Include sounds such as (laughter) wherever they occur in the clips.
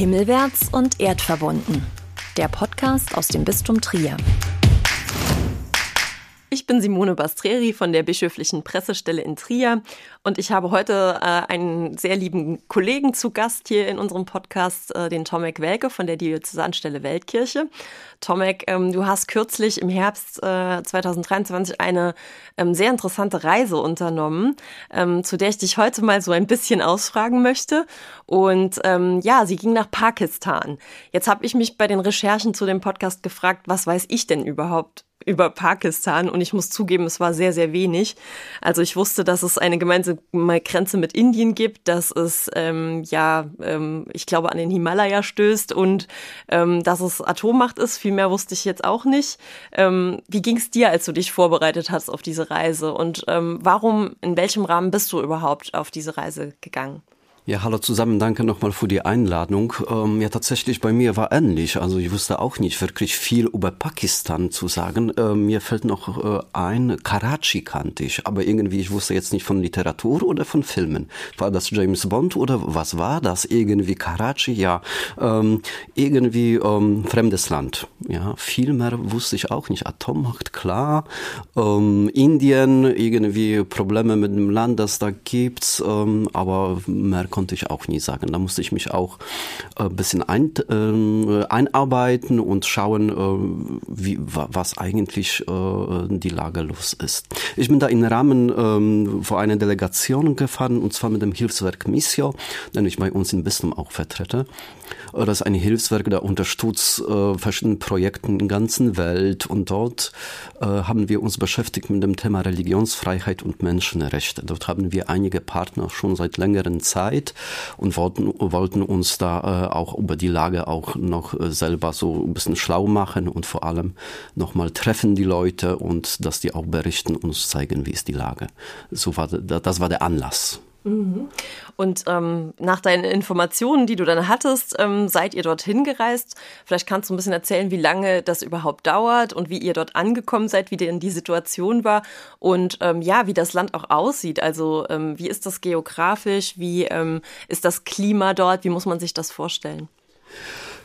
Himmelwärts und erdverbunden. Der Podcast aus dem Bistum Trier. Ich bin Simone Bastreri von der Bischöflichen Pressestelle in Trier und ich habe heute äh, einen sehr lieben Kollegen zu Gast hier in unserem Podcast, äh, den Tomek Welke von der Diözesanstelle Weltkirche. Tomek, ähm, du hast kürzlich im Herbst äh, 2023 eine ähm, sehr interessante Reise unternommen, ähm, zu der ich dich heute mal so ein bisschen ausfragen möchte. Und ähm, ja, sie ging nach Pakistan. Jetzt habe ich mich bei den Recherchen zu dem Podcast gefragt, was weiß ich denn überhaupt über Pakistan und ich muss zugeben, es war sehr, sehr wenig. Also ich wusste, dass es eine gemeinsame Grenze mit Indien gibt, dass es ähm, ja, ähm, ich glaube, an den Himalaya stößt und ähm, dass es Atommacht ist. Viel mehr wusste ich jetzt auch nicht. Ähm, wie ging es dir, als du dich vorbereitet hast auf diese Reise und ähm, warum, in welchem Rahmen bist du überhaupt auf diese Reise gegangen? Ja, hallo zusammen, danke nochmal für die Einladung. Ähm, ja, tatsächlich bei mir war ähnlich. Also ich wusste auch nicht wirklich viel über Pakistan zu sagen. Äh, mir fällt noch äh, ein, Karachi kannte ich, aber irgendwie, ich wusste jetzt nicht von Literatur oder von Filmen. War das James Bond oder was war das? Irgendwie Karachi, ja, ähm, irgendwie ähm, fremdes Land. Ja, viel mehr wusste ich auch nicht. Atommacht, klar. Ähm, Indien, irgendwie Probleme mit dem Land, das da gibt, ähm, aber mehr konnte ich auch nie sagen. Da musste ich mich auch ein äh, bisschen ein, äh, einarbeiten und schauen, äh, wie, was eigentlich äh, die Lage los ist. Ich bin da im Rahmen ähm, vor einer Delegation gefahren, und zwar mit dem Hilfswerk Missio, den ich bei uns in Bistum auch vertrete. Das ist ein Hilfswerk, der unterstützt äh, verschiedene Projekte in der ganzen Welt und dort äh, haben wir uns beschäftigt mit dem Thema Religionsfreiheit und Menschenrechte. Dort haben wir einige Partner schon seit längerem Zeit und wollten, wollten uns da äh, auch über die Lage auch noch äh, selber so ein bisschen schlau machen und vor allem nochmal treffen die Leute und dass die auch berichten und uns zeigen, wie ist die Lage. So war, das war der Anlass. Und ähm, nach deinen Informationen, die du dann hattest, ähm, seid ihr dorthin gereist. Vielleicht kannst du ein bisschen erzählen, wie lange das überhaupt dauert und wie ihr dort angekommen seid, wie denn die Situation war und ähm, ja, wie das Land auch aussieht. Also ähm, wie ist das geografisch, wie ähm, ist das Klima dort, wie muss man sich das vorstellen?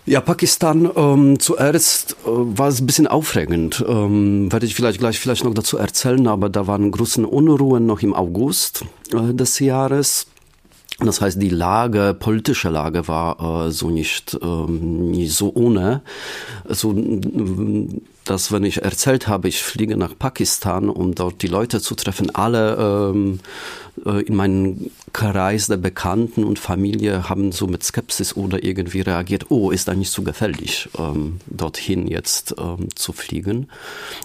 Ja, Pakistan ähm, zuerst äh, war es ein bisschen aufregend. Ähm, werde ich vielleicht gleich vielleicht noch dazu erzählen, aber da waren große Unruhen noch im August äh, des Jahres. Das heißt, die Lage, politische Lage war äh, so nicht, ähm, nicht so ohne. Also dass wenn ich erzählt habe, ich fliege nach Pakistan, um dort die Leute zu treffen, alle ähm, äh, in meinem Kreis der Bekannten und Familie haben so mit Skepsis oder irgendwie reagiert, oh, ist da nicht so gefällig, ähm, dorthin jetzt ähm, zu fliegen.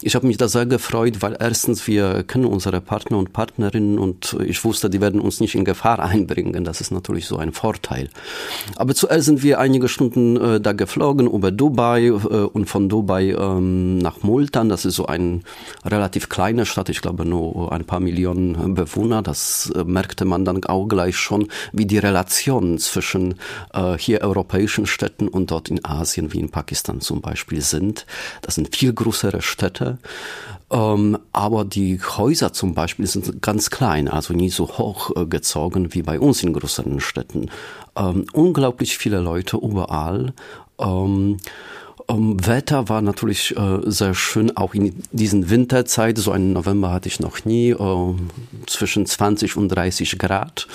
Ich habe mich da sehr gefreut, weil erstens wir kennen unsere Partner und Partnerinnen und ich wusste, die werden uns nicht in Gefahr (laughs) einbringen. Das ist natürlich so ein Vorteil. Aber zuerst sind wir einige Stunden äh, da geflogen über Dubai äh, und von Dubai ähm, nach Multan. Das ist so eine relativ kleine Stadt, ich glaube nur ein paar Millionen Bewohner. Das äh, merkte man dann auch gleich schon, wie die Relationen zwischen äh, hier europäischen Städten und dort in Asien, wie in Pakistan zum Beispiel, sind. Das sind viel größere Städte. Ähm, aber die Häuser zum Beispiel sind ganz klein, also nie so hoch äh, gezogen wie bei uns in größeren Städten. Ähm, unglaublich viele Leute überall. Ähm, ähm, Wetter war natürlich äh, sehr schön, auch in diesen Winterzeit. So einen November hatte ich noch nie, äh, zwischen 20 und 30 Grad.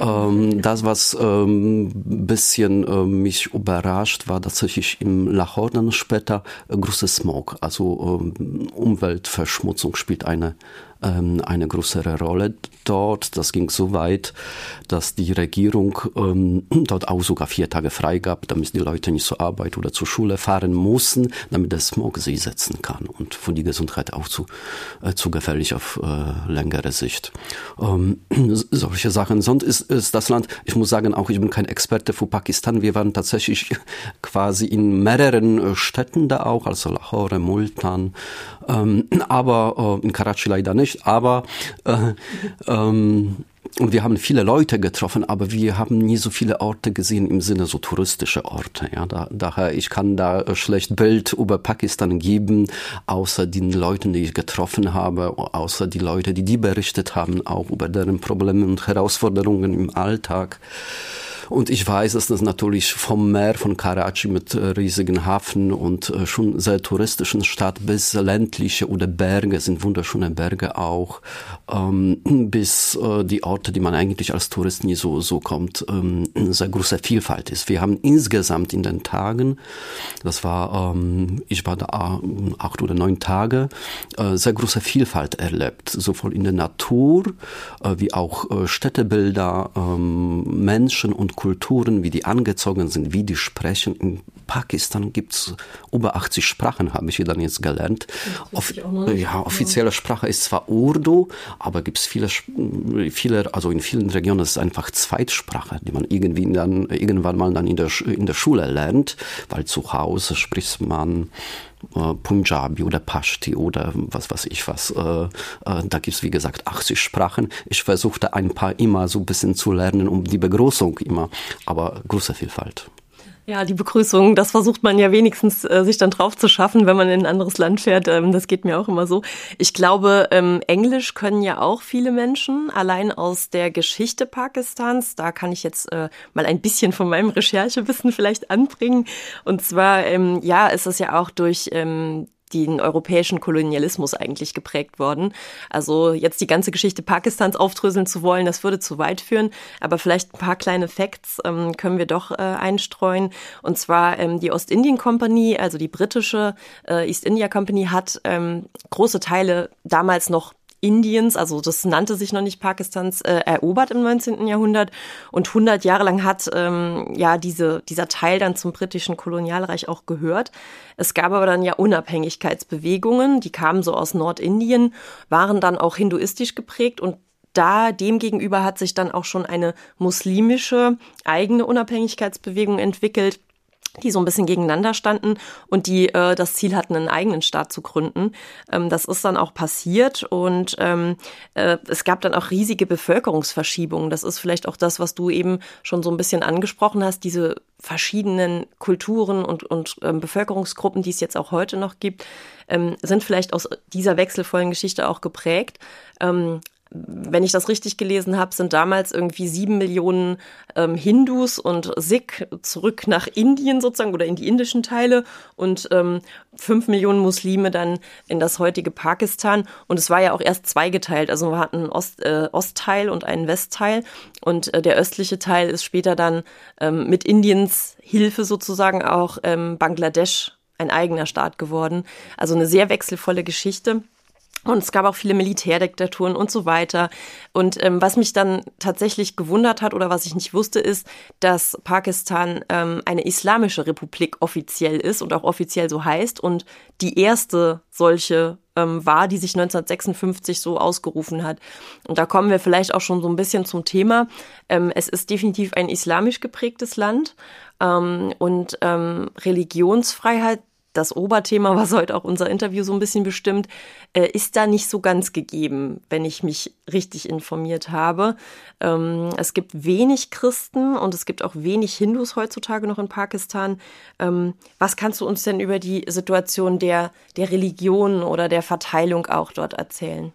Ähm, das, was ähm, bisschen äh, mich überrascht, war tatsächlich im Lahore dann später äh, große Smog. Also ähm, Umweltverschmutzung spielt eine ähm, eine größere Rolle dort. Das ging so weit, dass die Regierung ähm, (clears throat) dort auch sogar vier Tage frei gab, damit die Leute nicht zur Arbeit oder zur Schule fahren mussten, damit der Smog sie setzen kann und für die Gesundheit auch zu, äh, zu gefährlich auf äh, längere Sicht. Ähm, (clears throat) solche Sachen. Sonst ist, ist das Land, ich muss sagen, auch ich bin kein Experte für Pakistan. Wir waren tatsächlich (laughs) quasi in mehreren äh, Städten da auch, also Lahore, Multan, ähm, aber äh, in Karachi leider nicht aber äh, ähm, und wir haben viele Leute getroffen, aber wir haben nie so viele Orte gesehen im Sinne so touristische Orte. Ja, da, daher ich kann da schlecht Bild über Pakistan geben, außer den Leuten, die ich getroffen habe, außer die Leute, die die berichtet haben, auch über deren Probleme und Herausforderungen im Alltag. Und ich weiß, dass das natürlich vom Meer von Karachi mit äh, riesigen Hafen und äh, schon sehr touristischen Stadt bis ländliche oder Berge, sind wunderschöne Berge auch, ähm, (clears throat) bis äh, die Orte, die man eigentlich als Tourist nie so, so kommt, ähm, (clears throat) sehr große Vielfalt ist. Wir haben insgesamt in den Tagen, das war, ähm, ich war da acht oder neun Tage, sehr große Vielfalt erlebt, sowohl in der Natur wie auch Städtebilder, ähm, Menschen und Kulturen, wie die angezogen sind, wie die sprechen. In Pakistan gibt's über 80 Sprachen, habe ich dann jetzt gelernt. Off ja, offizielle Sprache ist zwar Urdu, aber gibt's viele, viele, also in vielen Regionen ist es einfach Zweitsprache, die man irgendwie dann, irgendwann mal dann in der, in der Schule lernt, weil zu Hause spricht man äh, Punjabi oder Pashti oder was weiß ich was. Äh, äh, da gibt's wie gesagt 80 Sprachen. Ich versuchte ein paar immer so ein bisschen zu lernen, um die Begrüßung immer, aber große Vielfalt. Ja, die Begrüßung, das versucht man ja wenigstens äh, sich dann drauf zu schaffen, wenn man in ein anderes Land fährt. Ähm, das geht mir auch immer so. Ich glaube, ähm, Englisch können ja auch viele Menschen, allein aus der Geschichte Pakistans. Da kann ich jetzt äh, mal ein bisschen von meinem Recherchewissen vielleicht anbringen. Und zwar, ähm, ja, ist es ja auch durch ähm, den europäischen Kolonialismus eigentlich geprägt worden. Also jetzt die ganze Geschichte Pakistans aufdröseln zu wollen, das würde zu weit führen. Aber vielleicht ein paar kleine Facts ähm, können wir doch äh, einstreuen. Und zwar ähm, die Ostindien Company, also die britische äh, East India Company, hat ähm, große Teile damals noch Indiens, also das nannte sich noch nicht Pakistans, äh, erobert im 19. Jahrhundert und 100 Jahre lang hat ähm, ja diese, dieser Teil dann zum britischen Kolonialreich auch gehört. Es gab aber dann ja Unabhängigkeitsbewegungen, die kamen so aus Nordindien, waren dann auch hinduistisch geprägt und da demgegenüber hat sich dann auch schon eine muslimische eigene Unabhängigkeitsbewegung entwickelt die so ein bisschen gegeneinander standen und die äh, das Ziel hatten, einen eigenen Staat zu gründen. Ähm, das ist dann auch passiert und ähm, äh, es gab dann auch riesige Bevölkerungsverschiebungen. Das ist vielleicht auch das, was du eben schon so ein bisschen angesprochen hast, diese verschiedenen Kulturen und, und ähm, Bevölkerungsgruppen, die es jetzt auch heute noch gibt, ähm, sind vielleicht aus dieser wechselvollen Geschichte auch geprägt. Ähm, wenn ich das richtig gelesen habe, sind damals irgendwie sieben Millionen ähm, Hindus und Sikh zurück nach Indien sozusagen oder in die indischen Teile und ähm, fünf Millionen Muslime dann in das heutige Pakistan. Und es war ja auch erst zweigeteilt. Also wir hatten einen Ost, äh, Ostteil und einen Westteil. Und äh, der östliche Teil ist später dann ähm, mit Indiens Hilfe sozusagen auch ähm, Bangladesch ein eigener Staat geworden. Also eine sehr wechselvolle Geschichte. Und es gab auch viele Militärdiktaturen und so weiter. Und ähm, was mich dann tatsächlich gewundert hat oder was ich nicht wusste, ist, dass Pakistan ähm, eine islamische Republik offiziell ist und auch offiziell so heißt und die erste solche ähm, war, die sich 1956 so ausgerufen hat. Und da kommen wir vielleicht auch schon so ein bisschen zum Thema. Ähm, es ist definitiv ein islamisch geprägtes Land ähm, und ähm, Religionsfreiheit das Oberthema, was heute auch unser Interview so ein bisschen bestimmt, äh, ist da nicht so ganz gegeben, wenn ich mich richtig informiert habe. Ähm, es gibt wenig Christen und es gibt auch wenig Hindus heutzutage noch in Pakistan. Ähm, was kannst du uns denn über die Situation der, der Religion oder der Verteilung auch dort erzählen?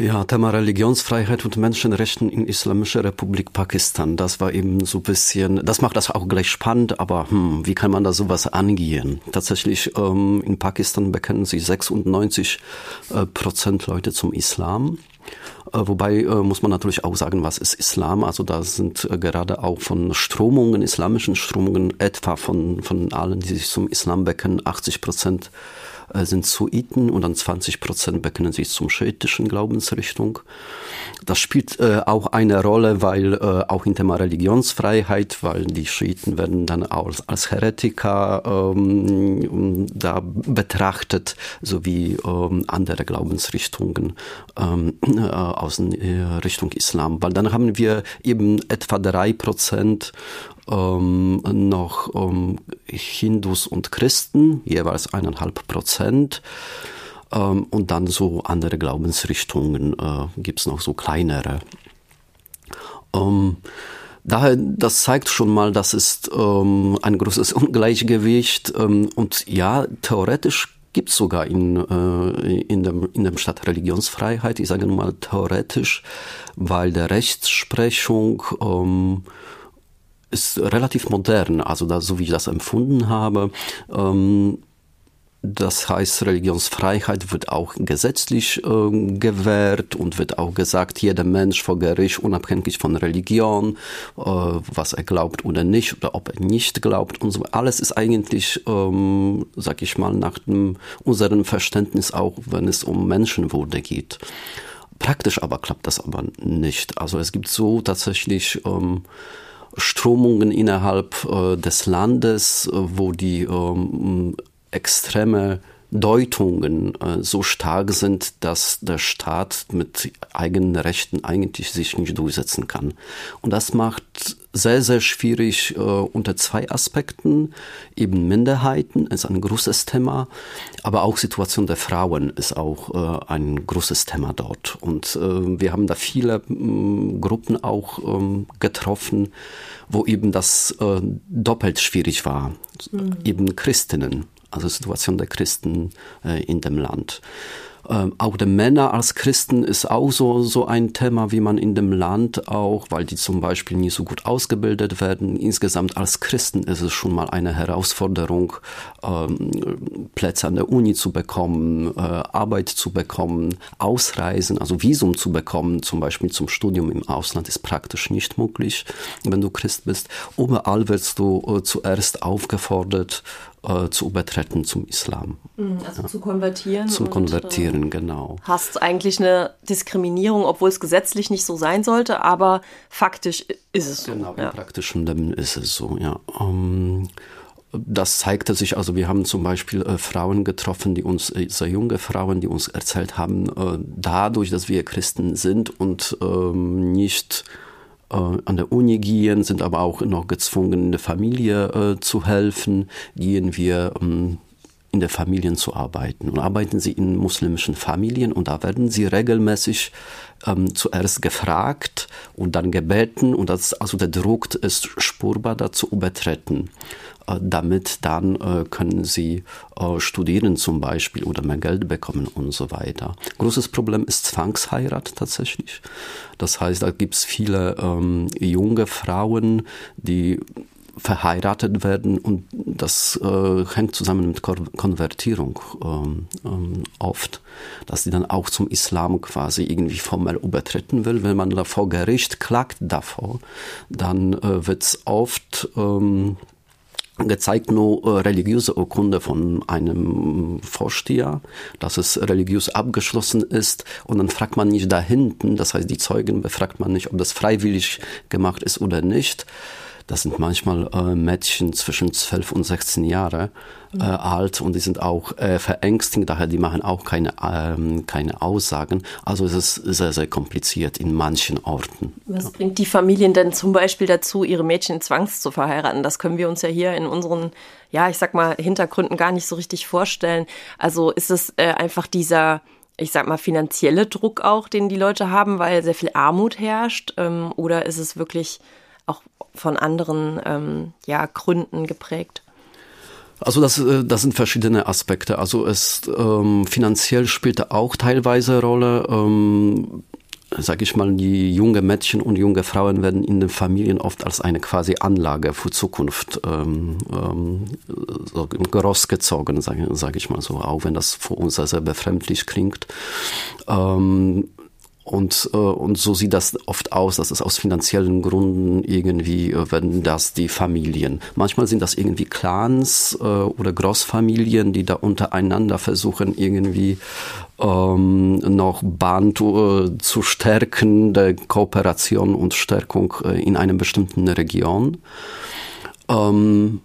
Ja, Thema Religionsfreiheit und Menschenrechten in Islamischer Republik Pakistan. Das war eben so ein bisschen, das macht das auch gleich spannend, aber hm, wie kann man da sowas angehen? Tatsächlich, ähm, in Pakistan bekennen sich 96 äh, Prozent Leute zum Islam. Äh, wobei äh, muss man natürlich auch sagen, was ist Islam? Also da sind äh, gerade auch von Strömungen, islamischen Strömungen, etwa von, von allen, die sich zum Islam bekennen, 80 Prozent sind Suiten und dann 20 Prozent bekennen sich zum schiitischen Glaubensrichtung. Das spielt äh, auch eine Rolle, weil äh, auch in Thema Religionsfreiheit, weil die Schiiten werden dann als, als Heretiker ähm, da betrachtet, sowie ähm, andere Glaubensrichtungen ähm, äh, aus äh, Richtung Islam. Weil dann haben wir eben etwa drei Prozent ähm, noch ähm, Hindus und Christen, jeweils eineinhalb Prozent. Ähm, und dann so andere Glaubensrichtungen äh, gibt es noch so kleinere. Ähm, daher, das zeigt schon mal, das ist ähm, ein großes (laughs) Ungleichgewicht. Ähm, und ja, theoretisch gibt es sogar in, äh, in, dem, in dem Staat Religionsfreiheit. Ich sage nur mal theoretisch, weil der Rechtsprechung ähm, ist relativ modern, also da, so wie ich das empfunden habe. Ähm, das heißt, Religionsfreiheit wird auch gesetzlich äh, gewährt und wird auch gesagt, jeder Mensch vor Gericht, unabhängig von Religion, äh, was er glaubt oder nicht, oder ob er nicht glaubt und so. Alles ist eigentlich, ähm, sag ich mal, nach dem, unserem Verständnis auch, wenn es um Menschenwürde geht. Praktisch aber klappt das aber nicht. Also es gibt so tatsächlich ähm, Strömungen innerhalb äh, des Landes, äh, wo die ähm, extreme Deutungen äh, so stark sind, dass der Staat mit eigenen Rechten eigentlich sich nicht durchsetzen kann. Und das macht sehr, sehr schwierig äh, unter zwei Aspekten. Eben Minderheiten ist ein großes Thema, aber auch Situation der Frauen ist auch äh, ein großes Thema dort. Und äh, wir haben da viele mm, Gruppen auch ähm, getroffen, wo eben das äh, doppelt schwierig war. Mhm. Eben Christinnen also Situation der Christen äh, in dem Land. Ähm, auch der Männer als Christen ist auch so, so ein Thema, wie man in dem Land auch, weil die zum Beispiel nie so gut ausgebildet werden. Insgesamt als Christen ist es schon mal eine Herausforderung, ähm, Plätze an der Uni zu bekommen, äh, Arbeit zu bekommen, Ausreisen, also Visum zu bekommen, zum Beispiel zum Studium im Ausland, ist praktisch nicht möglich, wenn du Christ bist. Überall wirst du äh, zuerst aufgefordert, äh, zu übertreten zum Islam. Mhm, also ja. zu konvertieren. Zum Konvertieren, und, äh, genau. Hast eigentlich eine Diskriminierung, obwohl es gesetzlich nicht so sein sollte, aber faktisch ist es so. Genau, ja. im praktischen Leben ist es so, ja. Ähm, das zeigte sich, also wir haben zum Beispiel äh, Frauen getroffen, die uns, äh, sehr junge Frauen, die uns erzählt haben, äh, dadurch, dass wir Christen sind und ähm, nicht an der Uni gehen, sind aber auch noch gezwungen, in der Familie äh, zu helfen, gehen wir ähm, in der Familien zu arbeiten. Und arbeiten sie in muslimischen Familien und da werden sie regelmäßig ähm, zuerst gefragt und dann gebeten und das, also der Druck ist spürbar dazu übertreten. Äh, damit dann äh, können sie äh, studieren zum Beispiel oder mehr Geld bekommen und so weiter. Großes Problem ist Zwangsheirat tatsächlich. Das heißt, da gibt es viele ähm, junge Frauen, die verheiratet werden und das äh, hängt zusammen mit Konvertierung ähm, ähm, oft, dass die dann auch zum Islam quasi irgendwie formell übertreten will. Wenn man da vor Gericht klagt davor, dann äh, wird es oft ähm, gezeigt nur äh, religiöse Urkunde von einem Vorsteher, dass es religiös abgeschlossen ist und dann fragt man nicht da hinten, das heißt die Zeugen befragt man nicht, ob das freiwillig gemacht ist oder nicht. Das sind manchmal äh, Mädchen zwischen 12 und 16 Jahre äh, alt und die sind auch äh, verängstigt, daher die machen auch keine, ähm, keine Aussagen. Also es ist sehr, sehr kompliziert in manchen Orten. Was ja. bringt die Familien denn zum Beispiel dazu, ihre Mädchen zwangs zu verheiraten? Das können wir uns ja hier in unseren, ja, ich sag mal, Hintergründen gar nicht so richtig vorstellen. Also ist es äh, einfach dieser ich sag mal, finanzielle Druck auch, den die Leute haben, weil sehr viel Armut herrscht? Ähm, oder ist es wirklich auch von anderen ähm, ja, Gründen geprägt? Also das, äh, das sind verschiedene Aspekte. Also es ähm, finanziell spielte auch teilweise Rolle. Ähm, sage ich mal, die junge Mädchen und junge Frauen werden in den Familien oft als eine quasi Anlage für Zukunft ähm, ähm, so großgezogen, sage sag ich mal so, auch wenn das für uns sehr, sehr befremdlich klingt. Ähm, und, äh, und so sieht das oft aus, dass es aus finanziellen Gründen irgendwie, äh, werden das die Familien. Manchmal sind das irgendwie Clans äh, oder Großfamilien, die da untereinander versuchen, irgendwie ähm, noch Band äh, zu stärken, der Kooperation und Stärkung äh, in einer bestimmten Region. Ähm,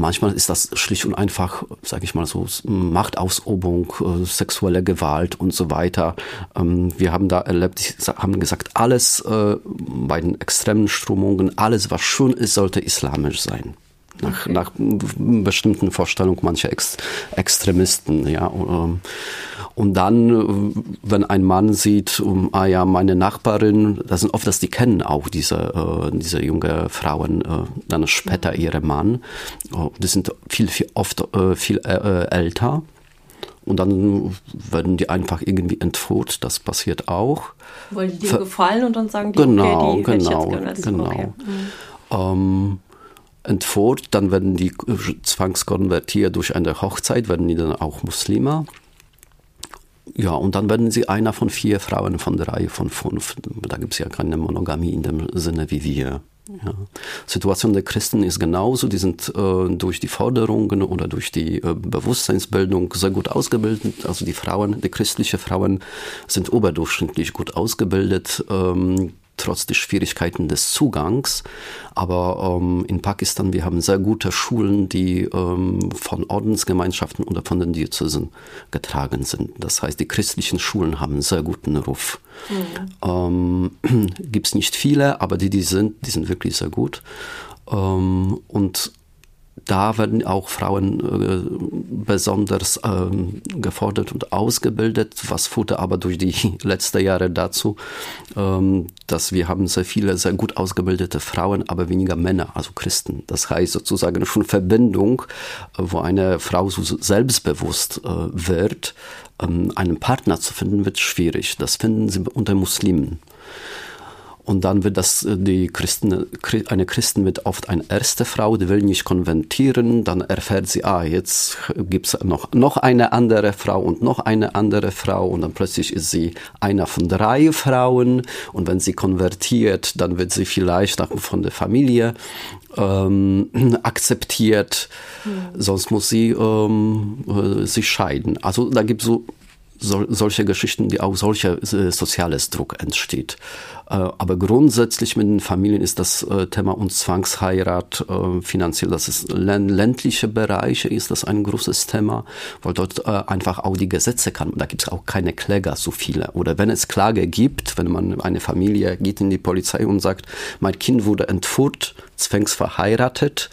Manchmal ist das schlicht und einfach, sage ich mal so, Machtausübung, äh, sexuelle Gewalt und so weiter. Ähm, wir haben da erlebt, haben gesagt, alles äh, bei den extremen Strömungen, alles was schön ist, sollte islamisch sein nach, okay. nach bestimmten Vorstellungen mancher Ex Extremisten. Ja. Ähm, und dann, wenn ein Mann sieht, um, ah ja, meine Nachbarin, das sind oft, dass die kennen auch diese, äh, diese junge Frauen, äh, dann später ihre Mann. Oh, die sind viel, viel oft äh, viel äh, älter. Und dann werden die einfach irgendwie entführt. Das passiert auch. Wollen die dir gefallen und dann sagen die, genau, okay, die genau, genau. Okay. Mhm. ähm, entführt, dann werden die zwangskonvertiert durch eine Hochzeit, werden die dann auch Muslime. Ja, und dann werden sie einer von vier Frauen von drei, von fünf. Da gibt es ja keine Monogamie in dem Sinne wie wir. Ja. Situation der Christen ist genauso. Die sind äh, durch die Forderungen oder durch die äh, Bewusstseinsbildung sehr gut ausgebildet. Also die Frauen, die christlichen Frauen sind überdurchschnittlich gut ausgebildet. Ähm, trotz der Schwierigkeiten des Zugangs. Aber ähm, in Pakistan, wir haben sehr gute Schulen, die ähm, von Ordensgemeinschaften oder von den Diözesen getragen sind. Das heißt, die christlichen Schulen haben einen sehr guten Ruf. Mhm. Ähm, (clears throat) Gibt es nicht viele, aber die, die sind, die sind wirklich sehr gut. Ähm, und da werden auch Frauen äh, besonders ähm, gefordert und ausgebildet, was führte aber durch die (laughs) letzten Jahre dazu, ähm, dass wir haben sehr viele sehr gut ausgebildete Frauen, aber weniger Männer, also Christen. Das heißt sozusagen schon Verbindung, äh, wo eine Frau so selbstbewusst äh, wird, ähm, einen Partner zu finden, wird schwierig. Das finden sie unter Muslimen. Und dann wird das, äh, die Christen, eine Christin wird oft eine erste Frau, die will nicht konventieren, dann erfährt sie, ah, jetzt gibt's noch, noch eine andere Frau und noch eine andere Frau und dann plötzlich ist sie einer von drei Frauen und wenn sie konvertiert, dann wird sie vielleicht von der Familie ähm, (clears throat) akzeptiert, mhm. sonst muss sie ähm, äh, sich scheiden. Also da gibt es so sol solche Geschichten, die auch solcher äh, soziales Druck entsteht. Äh, aber grundsätzlich mit den Familien ist das äh, Thema und Zwangsheirat äh, finanziell, das ist ländliche Bereiche, ist das ein großes Thema, weil dort einfach auch die Gesetze kann. Da gibt es auch keine Kläger so viele. Oder wenn es Klage gibt, wenn man eine Familie geht in die Polizei und sagt, mein Kind wurde entführt, zwangsverheiratet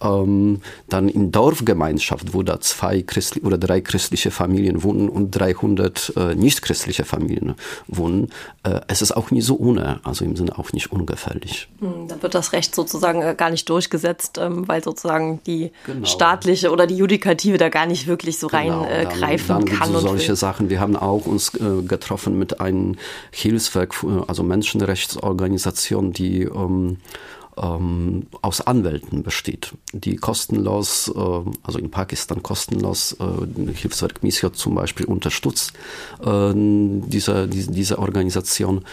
ähm, dann in Dorfgemeinschaft, wo da zwei christliche oder drei christliche Familien wohnen und 300 äh, nicht christliche Familien wohnen, äh, es ist auch nie so ohne, also im Sinne auch nicht ungefährlich. Hm, dann wird das Recht sozusagen äh, gar nicht durchgesetzt, ähm, weil sozusagen die genau. staatliche oder die Judikative da gar nicht wirklich so genau, reingreifen dann kann. So solche will. Sachen. Wir haben auch uns äh, getroffen mit einem Hilfswerk, also Menschenrechtsorganisation, die ähm, ähm, aus Anwälten besteht, die kostenlos, äh, also in Pakistan kostenlos, äh, Hilfswerk Misiot zum Beispiel unterstützt äh, diese, diese, diese Organisation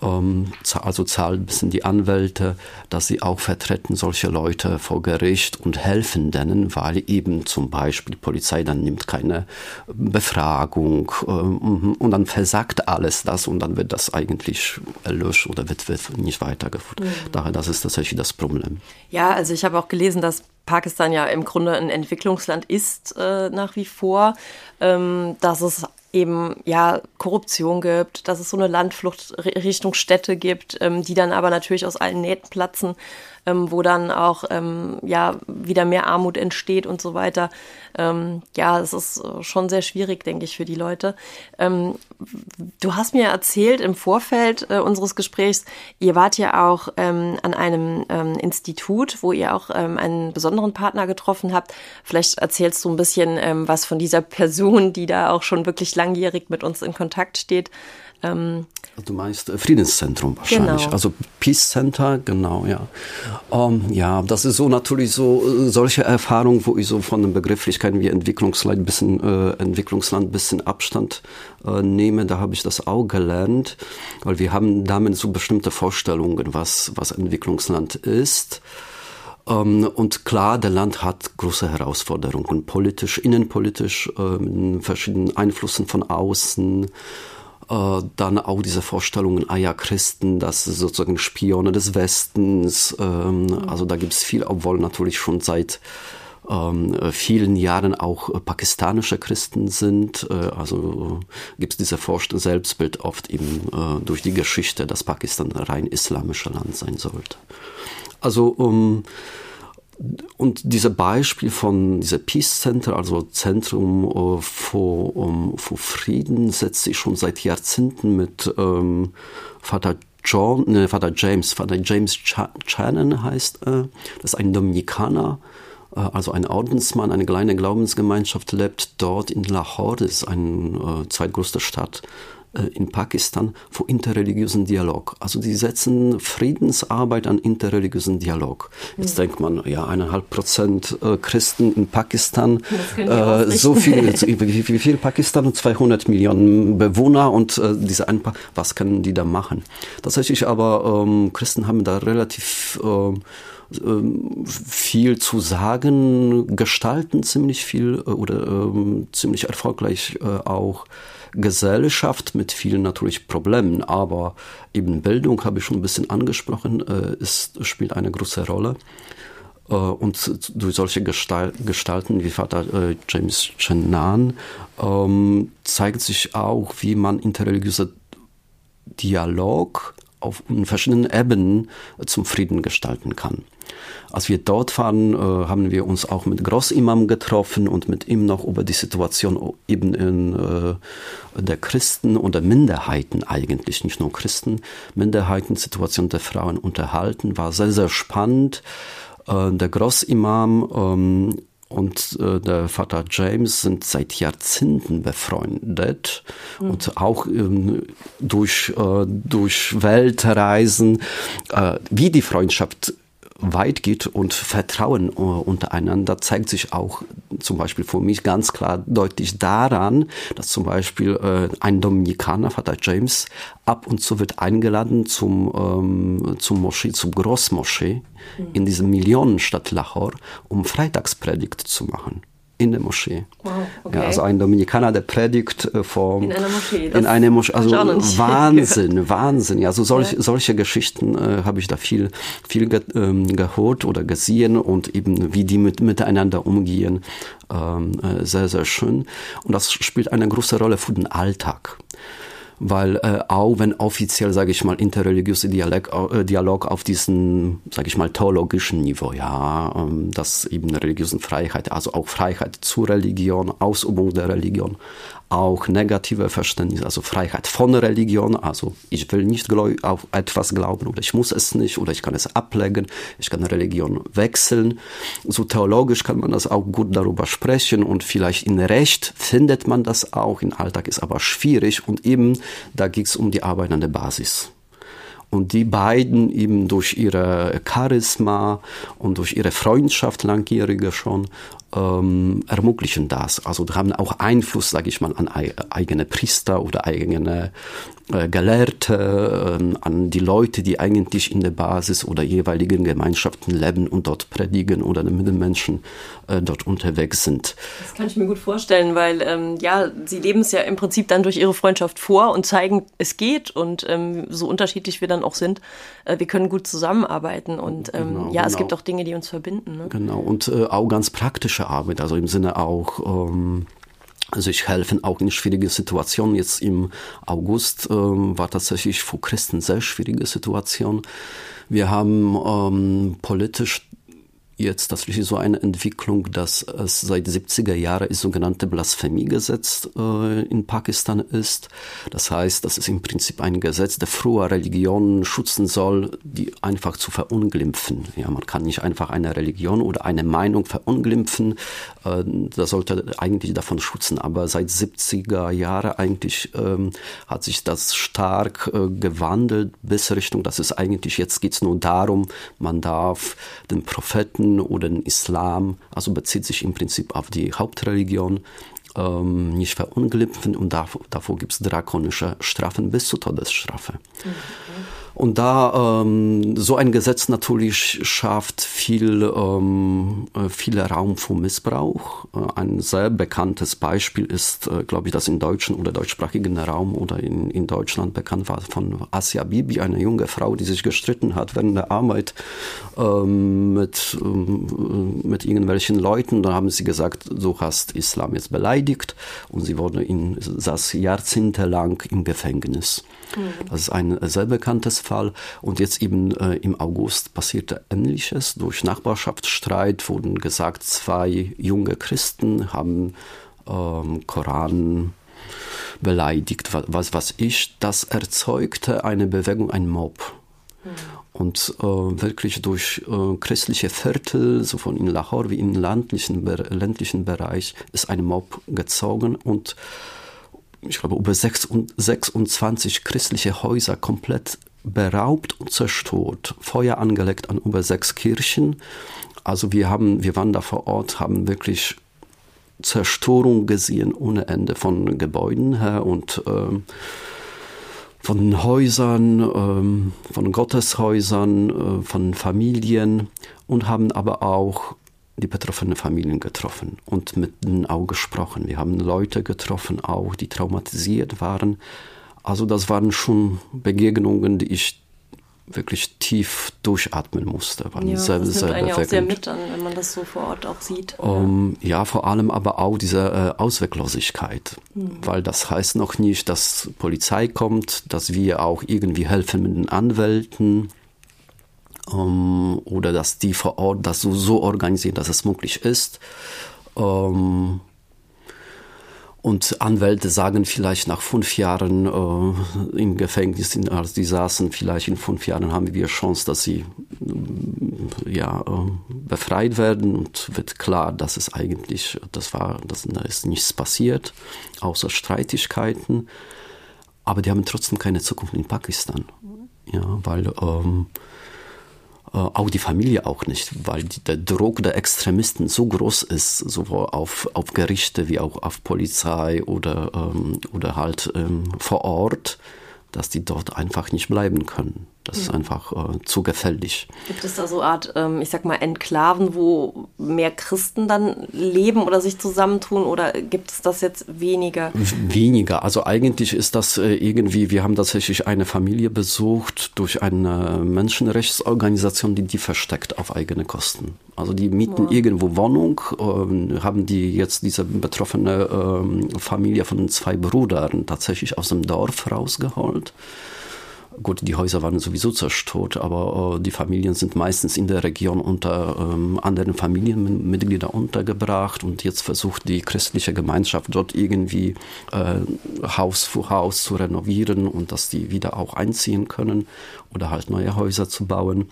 also zahlen bisschen die Anwälte, dass sie auch vertreten solche Leute vor Gericht und helfen denen, weil eben zum Beispiel die Polizei dann nimmt keine Befragung ähm, und dann versagt alles das und dann wird das eigentlich erlöscht oder wird, wird nicht weitergeführt. Mhm. Daher, das ist tatsächlich das Problem. Ja, also ich habe auch gelesen, dass Pakistan ja im Grunde ein Entwicklungsland ist äh, nach wie vor, ähm, dass es eben ja Korruption gibt, dass es so eine Landflucht Richtung Städte gibt, ähm, die dann aber natürlich aus allen Nähten platzen ähm, wo dann auch ähm, ja wieder mehr Armut entsteht und so weiter. Ähm, ja, es ist äh, schon sehr schwierig, denke ich, für die Leute. Ähm, du hast mir erzählt im Vorfeld äh, unseres Gesprächs, ihr wart ja auch ähm, an einem ähm, Institut, wo ihr auch einen besonderen Partner getroffen habt. Vielleicht erzählst du ein bisschen was von dieser (laughs) Person, die da auch schon wirklich langjährig mit uns in Kontakt steht. Ähm, du meinst äh, Friedenszentrum wahrscheinlich, genau. also Peace Center, genau, ja. Ähm, ja, das ist so natürlich so äh, solche Erfahrungen, wo ich so von den Begrifflichkeiten wie Entwicklungsland ein bisschen, äh, Entwicklungsland bisschen Abstand äh, nehme. Da habe ich das auch gelernt, weil wir haben damit so bestimmte Vorstellungen, was, was Entwicklungsland ist. Ähm, und klar, der Land hat große Herausforderungen, politisch, innenpolitisch, äh, mit verschiedenen Einflüssen von außen äh, dann auch diese Vorstellungen, ah ja, Christen, das sind sozusagen Spione des Westens. Ähm, mhm. Also da gibt es viel, obwohl natürlich schon seit ähm, vielen Jahren auch äh, pakistanische Christen sind. Äh, also gibt es diese Vorstellung, Selbstbild oft eben äh, durch die Geschichte, dass Pakistan ein rein islamischer Land sein sollte. Also um, und dieses Beispiel von dieser Peace Center, also Zentrum äh, für, um, für Frieden, setzt sich schon seit Jahrzehnten mit ähm, Vater John, ne, Vater James, Vater James Ch Channon heißt er. Das ist ein Dominikaner, äh, also ein Ordensmann, eine kleine Glaubensgemeinschaft lebt dort in Lahore, das ist eine äh, zweitgrößte Stadt äh, in Pakistan für interreligiösen Dialog. Also die setzen Friedensarbeit an interreligiösen Dialog. Jetzt mhm. denkt man, ja, eineinhalb Prozent äh, Christen in Pakistan, äh, so viel, (laughs) wie, wie viel Pakistan? 200 Millionen Bewohner und äh, diese ein paar, was können die da machen? Tatsächlich aber, ähm, Christen haben da relativ äh, viel zu sagen, gestalten ziemlich viel oder ähm, ziemlich erfolgreich äh, auch Gesellschaft mit vielen natürlich Problemen, aber eben Bildung habe ich schon ein bisschen angesprochen, äh, ist, spielt eine große Rolle. Äh, und durch solche Gestal Gestalten wie Vater äh, James Chenan ähm, zeigt sich auch, wie man interreligiöse Dialog auf verschiedenen Ebenen zum Frieden gestalten kann. Als wir dort waren, äh, haben wir uns auch mit Grossimam getroffen und mit ihm noch über die Situation eben in äh, der Christen oder Minderheiten eigentlich, nicht nur Christen, Minderheitensituation der Frauen unterhalten. War sehr, sehr spannend. Äh, der Grossimam ähm, und äh, der Vater James sind seit Jahrzehnten befreundet mhm. und auch ähm, durch, äh, durch Weltreisen, äh, wie die Freundschaft weit geht und Vertrauen äh, untereinander zeigt sich auch zum Beispiel für mich ganz klar deutlich daran, dass zum Beispiel äh, ein Dominikaner, Vater James, ab und zu wird eingeladen zum, ähm, zum Moschee, zum Großmoschee in diesem Millionenstadt Lahore, um Freitagspredigt zu machen in der Moschee. Wow, okay. ja, also ein Dominikaner, der predigt äh, vor in einer Moschee. in einer Moschee. Also (laughs) Wahnsinn, Wahnsinn. Ja, also solch, ja. solche Geschichten äh, habe ich da viel, viel ge, ähm, gehört oder gesehen und eben wie die mit, miteinander umgehen, ähm, äh, sehr, sehr schön. Und das spielt eine große Rolle für den Alltag weil äh, auch wenn offiziell, sage ich mal, interreligiöse Dialog, äh, Dialog auf diesem, sage ich mal, theologischen Niveau, ja, ähm, dass eben religiösen Freiheit, also auch Freiheit zur Religion, Ausübung der Religion, auch negative Verständnis, also Freiheit von Religion, also ich will nicht auf etwas glauben oder ich muss es nicht oder ich kann es ablegen, ich kann Religion wechseln. So theologisch kann man das auch gut darüber sprechen und vielleicht in Recht findet man das auch, im Alltag ist aber schwierig und eben da geht es um die Arbeit an der Basis. Und die beiden eben durch ihre Charisma und durch ihre Freundschaft langjährige schon ähm, ermöglichen das. Also haben auch Einfluss, sage ich mal, an eigene Priester oder eigene Gelehrte, äh, an die Leute, die eigentlich in der Basis oder jeweiligen Gemeinschaften leben und dort predigen oder mit den Menschen äh, dort unterwegs sind. Das kann ich mir gut vorstellen, weil ähm, ja, sie leben es ja im Prinzip dann durch ihre Freundschaft vor und zeigen, es geht und ähm, so unterschiedlich wir dann auch sind, äh, wir können gut zusammenarbeiten und ähm, genau, ja, genau. es gibt auch Dinge, die uns verbinden. Ne? Genau und äh, auch ganz praktische Arbeit, also im Sinne auch also ich helfe auch in schwierigen Situationen. Jetzt im August ähm, war tatsächlich für Christen sehr schwierige Situation. Wir haben ähm, politisch jetzt tatsächlich so eine Entwicklung, dass es seit 70er Jahren das sogenannte Blasphemiegesetz äh, in Pakistan ist. Das heißt, das ist im Prinzip ein Gesetz, der früher Religionen schützen soll, die einfach zu verunglimpfen. Ja, man kann nicht einfach eine Religion oder eine Meinung verunglimpfen. Äh, das sollte eigentlich davon schützen. Aber seit 70er Jahren eigentlich ähm, hat sich das stark äh, gewandelt bis Richtung, dass es eigentlich jetzt geht es nur darum, man darf den Propheten Christen oder den Islam, also bezieht sich im Prinzip auf die Hauptreligion, ähm, nicht verunglimpfen und davor, davor gibt es drakonische Strafen bis zur Todesstrafe. Mhm. Und da ähm, so ein Gesetz natürlich schafft viel, ähm, äh, viel Raum für Missbrauch. Äh, ein sehr bekanntes Beispiel ist, äh, glaube ich, das im deutschen oder deutschsprachigen Raum oder in, in Deutschland bekannt war von Asia Bibi, eine junge Frau, die sich gestritten hat während der Arbeit ähm, mit, ähm, mit irgendwelchen Leuten. Da haben sie gesagt, du hast Islam jetzt beleidigt und sie wurde in, saß jahrzehntelang im Gefängnis. Das ist ein sehr bekanntes Fall. Und jetzt eben äh, im August passierte Ähnliches. Durch Nachbarschaftsstreit wurden gesagt, zwei junge Christen haben ähm, Koran beleidigt, was, was ich, das erzeugte eine Bewegung, ein Mob. Mhm. Und äh, wirklich durch äh, christliche Viertel, sowohl in Lahore wie im ländlichen, ländlichen Bereich, ist ein Mob gezogen und ich glaube, über 26 christliche Häuser komplett beraubt und zerstört, Feuer angelegt an über sechs Kirchen. Also wir haben, wir waren da vor Ort, haben wirklich Zerstörung gesehen ohne Ende von Gebäuden her und ähm, von Häusern, ähm, von Gotteshäusern, äh, von Familien und haben aber auch die betroffenen Familien getroffen und mit ihnen auch gesprochen. Wir haben Leute getroffen, auch die traumatisiert waren. Also das waren schon Begegnungen, die ich wirklich tief durchatmen musste. Waren ja, sehr, das sehr nimmt einen auch sehr mit an, wenn man das so vor Ort auch sieht. Um, ja, vor allem aber auch diese äh, Ausweglosigkeit, mhm. weil das heißt noch nicht, dass Polizei kommt, dass wir auch irgendwie helfen mit den Anwälten um, oder dass die vor Ort das so, so organisieren, dass es möglich ist. Um, und Anwälte sagen vielleicht nach fünf Jahren äh, im Gefängnis, als die saßen, vielleicht in fünf Jahren haben wir Chance, dass sie äh, ja, äh, befreit werden und wird klar, dass es eigentlich, das war, dass, da ist nichts passiert, außer Streitigkeiten. Aber die haben trotzdem keine Zukunft in Pakistan. Ja, weil ähm, äh, auch die Familie auch nicht, weil der Druck der Extremisten so groß ist, sowohl auf, auf Gerichte wie auch auf Polizei oder, ähm, oder halt ähm, vor Ort, dass die dort einfach nicht bleiben können. Das ist einfach äh, zu gefällig. Gibt es da so eine Art, ähm, ich sag mal, Enklaven, wo mehr Christen dann leben oder sich zusammentun oder gibt es das jetzt weniger? Weniger. Also eigentlich ist das äh, irgendwie, wir haben tatsächlich eine Familie besucht durch eine Menschenrechtsorganisation, die die versteckt auf eigene Kosten. Also die mieten ja. irgendwo Wohnung, äh, haben die jetzt diese betroffene äh, Familie von zwei Brüdern tatsächlich aus dem Dorf rausgeholt. Gut, die Häuser waren sowieso zerstört, aber äh, die Familien sind meistens in der Region unter ähm, anderen Familienmitgliedern untergebracht und jetzt versucht die christliche Gemeinschaft dort irgendwie äh, Haus für Haus zu renovieren und dass die wieder auch einziehen können oder halt neue Häuser zu bauen.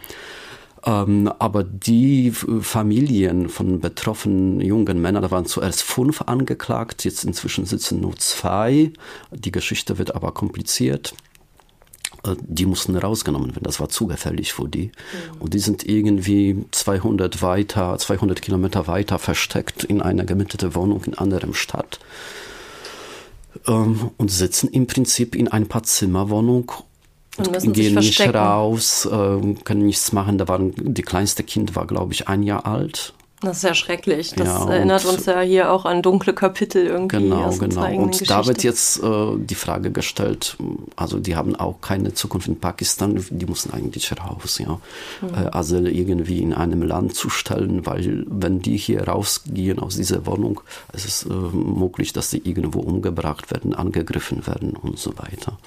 Ähm, aber die Familien von betroffenen jungen Männern, da waren zuerst fünf angeklagt, jetzt inzwischen sitzen nur zwei. Die Geschichte wird aber kompliziert. Äh, die mussten rausgenommen werden. Das war zu gefährlich für die. Mhm. Und die sind irgendwie 200 weiter, 200 Kilometer weiter versteckt in einer gemieteten Wohnung in anderem Stadt ähm, und sitzen im Prinzip in ein paar Zimmerwohnung und, und gehen nicht raus, äh, können nichts machen. Da waren die kleinste Kind war glaube ich ein Jahr alt das ist ja schrecklich. Das ja, erinnert uns ja hier auch an dunkle Kapitel irgendwie. Genau, genau. Und Geschichte. da wird jetzt äh, die Frage gestellt, also die haben auch keine Zukunft in Pakistan, die müssen eigentlich raus, ja. Mhm. Äh, also irgendwie in einem Land zu stellen, weil wenn die hier rausgehen aus dieser Wohnung, es ist äh, möglich, dass sie irgendwo umgebracht werden, angegriffen werden und so weiter.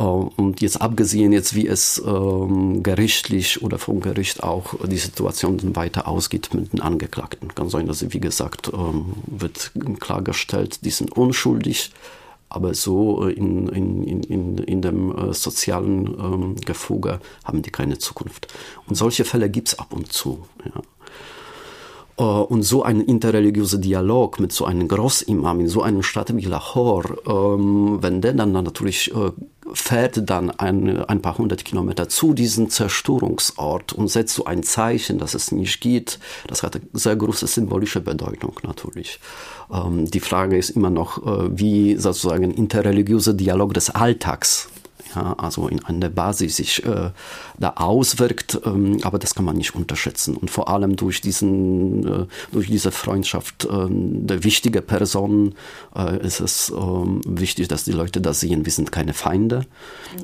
Äh, und jetzt abgesehen jetzt, wie es ähm, gerichtlich oder vom Gericht auch die Situation weiter ausgeht mit den Angeklagten. Kann sein, dass wie gesagt, ähm, wird klargestellt, die sind unschuldig, aber so in, in, in, in dem äh, sozialen ähm, Gefuge haben die keine Zukunft. Und solche Fälle gibt es ab und zu. Ja. Äh, und so ein interreligiöser Dialog mit so einem Großimam in so einer Stadt wie Lahore, ähm, wenn der dann natürlich äh, fährt dann ein, ein paar hundert Kilometer zu diesem Zerstörungsort und setzt so ein Zeichen, dass es nicht geht, das hat eine sehr große symbolische Bedeutung natürlich. Ähm, die Frage ist immer noch, äh, wie sozusagen interreligiöser Dialog des Alltags ja, also in einer Basis sich äh, da auswirkt, ähm, aber das kann man nicht unterschätzen. Und vor allem durch, diesen, äh, durch diese Freundschaft äh, der wichtigen Personen ist es ähm, wichtig, dass die Leute da sehen, wir sind keine Feinde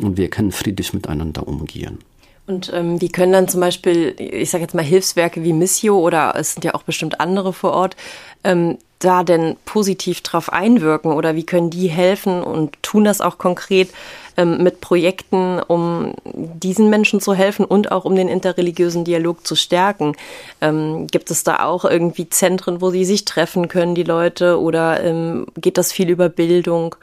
und wir können friedlich miteinander umgehen. Und ähm, wie können dann zum Beispiel, ich sage jetzt mal Hilfswerke wie Missio oder es sind ja auch bestimmt andere vor Ort, ähm, da denn positiv drauf einwirken oder wie können die helfen und tun das auch konkret ähm, mit Projekten, um diesen Menschen zu helfen und auch um den interreligiösen Dialog zu stärken? Ähm, gibt es da auch irgendwie Zentren, wo sie sich treffen können, die Leute, oder ähm, geht das viel über Bildung?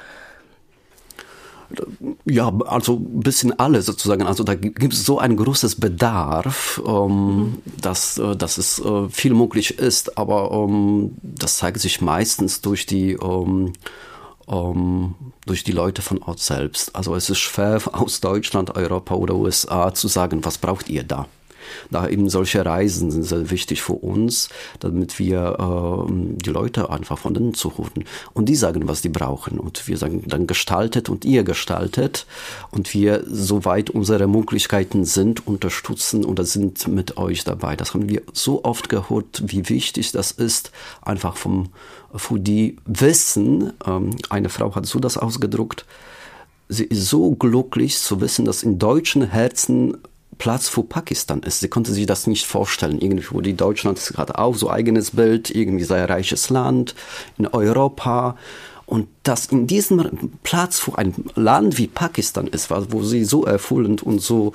Ja, also ein bisschen alle sozusagen. Also da gibt es so ein großes Bedarf, ähm, mhm. dass, äh, dass es äh, viel möglich ist, aber ähm, das zeigt sich meistens durch die ähm, ähm, durch die Leute von Ort selbst. Also es ist schwer (laughs) aus Deutschland, Europa oder USA zu sagen, was braucht ihr da? Da eben solche Reisen sind sehr wichtig für uns, damit wir äh, die Leute einfach von denen zu holen. Und die sagen, was die brauchen. Und wir sagen dann gestaltet und ihr gestaltet. Und wir, soweit unsere Möglichkeiten sind, unterstützen oder sind mit euch dabei. Das haben wir so oft gehört, wie wichtig das ist, einfach vom, für die Wissen, ähm, eine Frau hat so das ausgedruckt, sie ist so glücklich zu wissen, dass in deutschen Herzen Platz für Pakistan ist. Sie konnte sich das nicht vorstellen. Irgendwo die Deutschland gerade auch so eigenes Bild, irgendwie sehr reiches Land in Europa. Und dass in diesem Platz für ein Land wie Pakistan ist, wo sie so erfüllend und so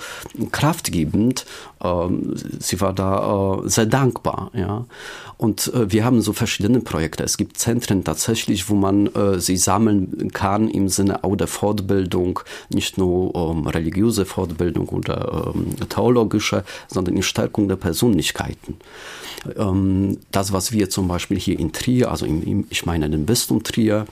kraftgebend, ähm, sie war da äh, sehr dankbar. Ja. Und äh, wir haben so verschiedene Projekte. Es gibt Zentren tatsächlich, wo man äh, sie sammeln kann im Sinne auch der Fortbildung, nicht nur ähm, religiöse Fortbildung oder ähm, theologische, sondern in Stärkung der Persönlichkeiten. Ähm, das, was wir zum Beispiel hier in Trier, also im, im, ich meine den Bistum Trier,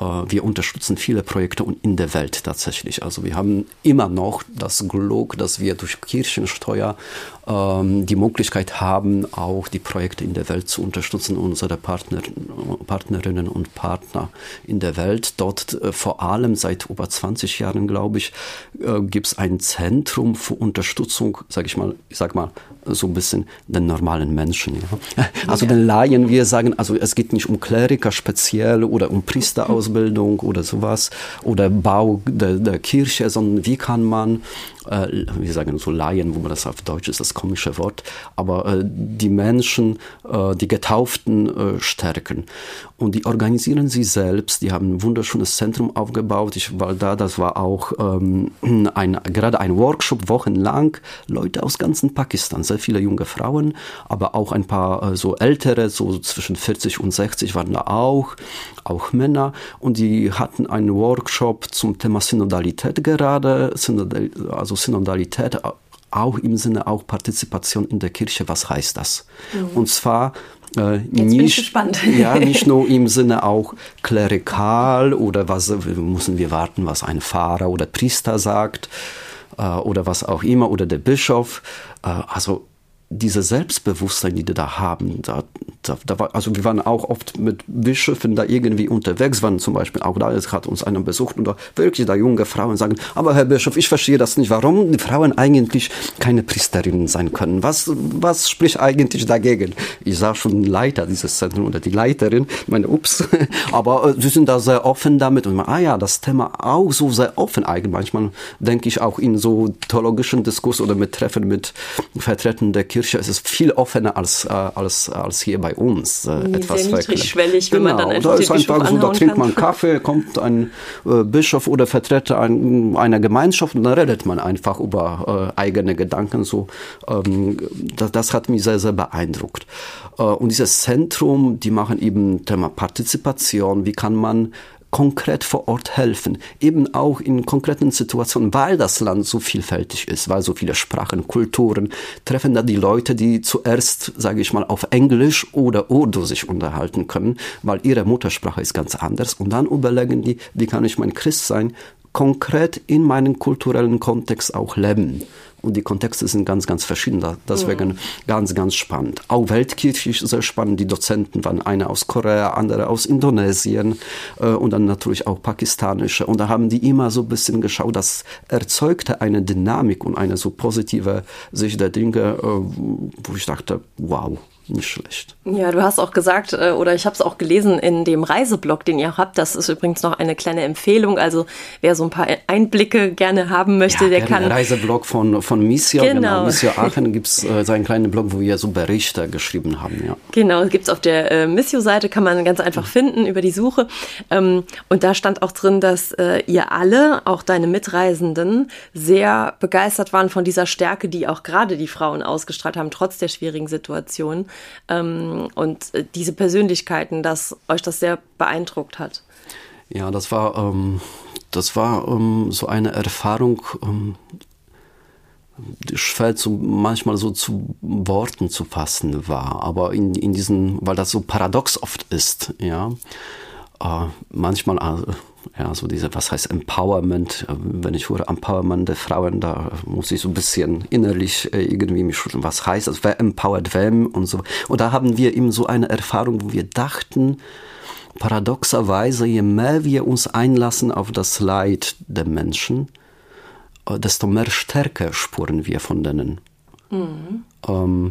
wir unterstützen viele Projekte und in der Welt tatsächlich. Also wir haben immer noch das Glück, dass wir durch Kirchensteuer ähm, die Möglichkeit haben, auch die Projekte in der Welt zu unterstützen, unsere Partner, Partnerinnen und Partner in der Welt. Dort äh, vor allem seit über 20 Jahren, glaube ich, äh, gibt es ein Zentrum für Unterstützung, sage ich mal, ich sag mal so ein bisschen den normalen Menschen. Ja. (laughs) Also ja. den Laien, wir sagen, also es geht nicht um Kleriker speziell oder um Priesterausbildung oder sowas oder Bau der, der Kirche, sondern wie kann man äh, wir sagen so Laien, wo man das auf Deutsch ist, das komische Wort, aber äh, die Menschen, äh, die Getauften äh, stärken. Und die organisieren sie selbst, die haben ein wunderschönes Zentrum aufgebaut. Ich war da, das war auch ähm, (clears throat) ein, gerade ein Workshop, wochenlang, Leute aus ganzen Pakistan, sehr viele junge Frauen, aber auch ein paar äh, so ältere, so zwischen 40 und 60 waren da auch, auch Männer. Und die hatten einen Workshop zum Thema Synodalität gerade, also Synodalität auch im Sinne auch Partizipation in der Kirche. Was heißt das? Mhm. Und zwar äh, nicht, (laughs) ja, nicht nur im (laughs) Sinne auch klerikal oder was müssen wir warten, was ein Pfarrer oder Priester sagt äh, oder was auch immer oder der Bischof. Äh, also diese Selbstbewusstsein, die die da haben, da, da, da war, also wir waren auch oft mit Bischöfen da irgendwie unterwegs, waren zum Beispiel auch da, es hat uns einer besucht und da wirklich da junge Frauen sagen, aber Herr Bischof, ich verstehe das nicht, warum die Frauen eigentlich keine Priesterinnen sein können. Was, was spricht eigentlich dagegen? Ich sah schon Leiter dieses Zentrum oder die Leiterin, meine, ups, (laughs) aber äh, sie sind da sehr offen damit und man, ah ja, das Thema auch so sehr offen eigentlich. Manchmal denke ich auch in so theologischen Diskurs oder mit Treffen mit Vertretern der Kirche, Kirche ist es viel offener als, äh, als, als hier bei uns. Äh, nee, etwas sehr niedrigschwellig, wenn genau, man dann einfach da ist einfach so, da trinkt man Kaffee, kommt ein äh, Bischof oder Vertreter ein, einer Gemeinschaft und dann redet man einfach über äh, eigene Gedanken. So, ähm, das, das hat mich sehr, sehr beeindruckt. Äh, und dieses Zentrum, die machen eben Thema Partizipation, wie kann man konkret vor Ort helfen, eben auch in konkreten Situationen, weil das Land so vielfältig ist, weil so viele Sprachen, Kulturen, treffen da die Leute, die zuerst, sage ich mal, auf Englisch oder Urdu sich unterhalten können, weil ihre Muttersprache ist ganz anders und dann überlegen die, wie kann ich mein Christ sein, konkret in meinem kulturellen Kontext auch leben. Und die Kontexte sind ganz, ganz verschieden. Deswegen mhm. ganz, ganz spannend. Auch weltkirchlich sehr spannend. Die Dozenten waren eine aus Korea, andere aus Indonesien äh, und dann natürlich auch pakistanische. Und da haben die immer so ein bisschen geschaut, das erzeugte eine Dynamik und eine so positive Sicht der Dinge, äh, wo ich dachte, wow, nicht schlecht. Ja, du hast auch gesagt, äh, oder ich habe es auch gelesen in dem Reiseblog, den ihr habt. Das ist übrigens noch eine kleine Empfehlung. Also wer so ein paar Einblicke gerne haben möchte, ja, der kann. Der Reiseblog von, von Missio, genau. genau. Missio Aachen gibt es äh, seinen kleinen Blog, wo wir so Berichte geschrieben haben. Ja. Genau, gibt es auf der äh, Missio-Seite, kann man ganz einfach finden über die Suche. Ähm, und da stand auch drin, dass äh, ihr alle, auch deine Mitreisenden, sehr begeistert waren von dieser Stärke, die auch gerade die Frauen ausgestrahlt haben, trotz der schwierigen Situation und äh, diese Persönlichkeiten, dass euch das sehr beeindruckt hat. Ja, das war, ähm, das war ähm, so eine Erfahrung, ähm, schwer zu, manchmal so zu Worten zu fassen war, aber in, in diesen, weil das so paradox oft ist, ja. äh, manchmal äh, ja, so diese, was heißt Empowerment? Äh, wenn ich höre Empowerment der Frauen, da muss ich so ein bisschen innerlich äh, irgendwie mich schütteln. Was heißt das? Wer empowert wem und so. Und da haben wir eben so eine Erfahrung, wo wir dachten, paradoxerweise, je mehr wir uns einlassen auf das Leid der Menschen, äh, desto mehr Stärke spüren wir von denen. Mhm. Ähm,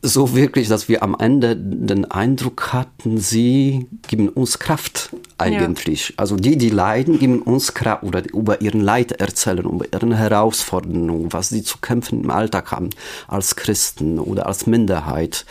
so wirklich, dass wir am Ende den Eindruck hatten, sie geben uns Kraft eigentlich. Ja. Also die, die leiden, geben uns Kraft oder über ihren Leid erzählen, über ihre Herausforderungen, was sie zu kämpfen im Alltag haben, als Christen oder als Minderheit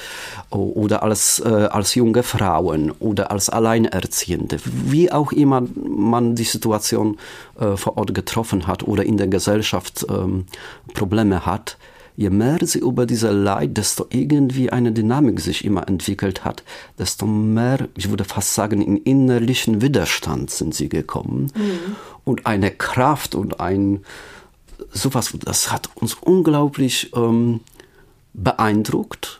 oder als, äh, als junge Frauen oder als Alleinerziehende. Wie auch immer man die Situation äh, vor Ort getroffen hat oder in der Gesellschaft ähm, Probleme hat je mehr sie über diese Leid, desto irgendwie eine Dynamik sich immer entwickelt hat, desto mehr, ich würde fast sagen, in innerlichen Widerstand sind sie gekommen. Mhm. Und eine Kraft und ein sowas, das hat uns unglaublich ähm, beeindruckt.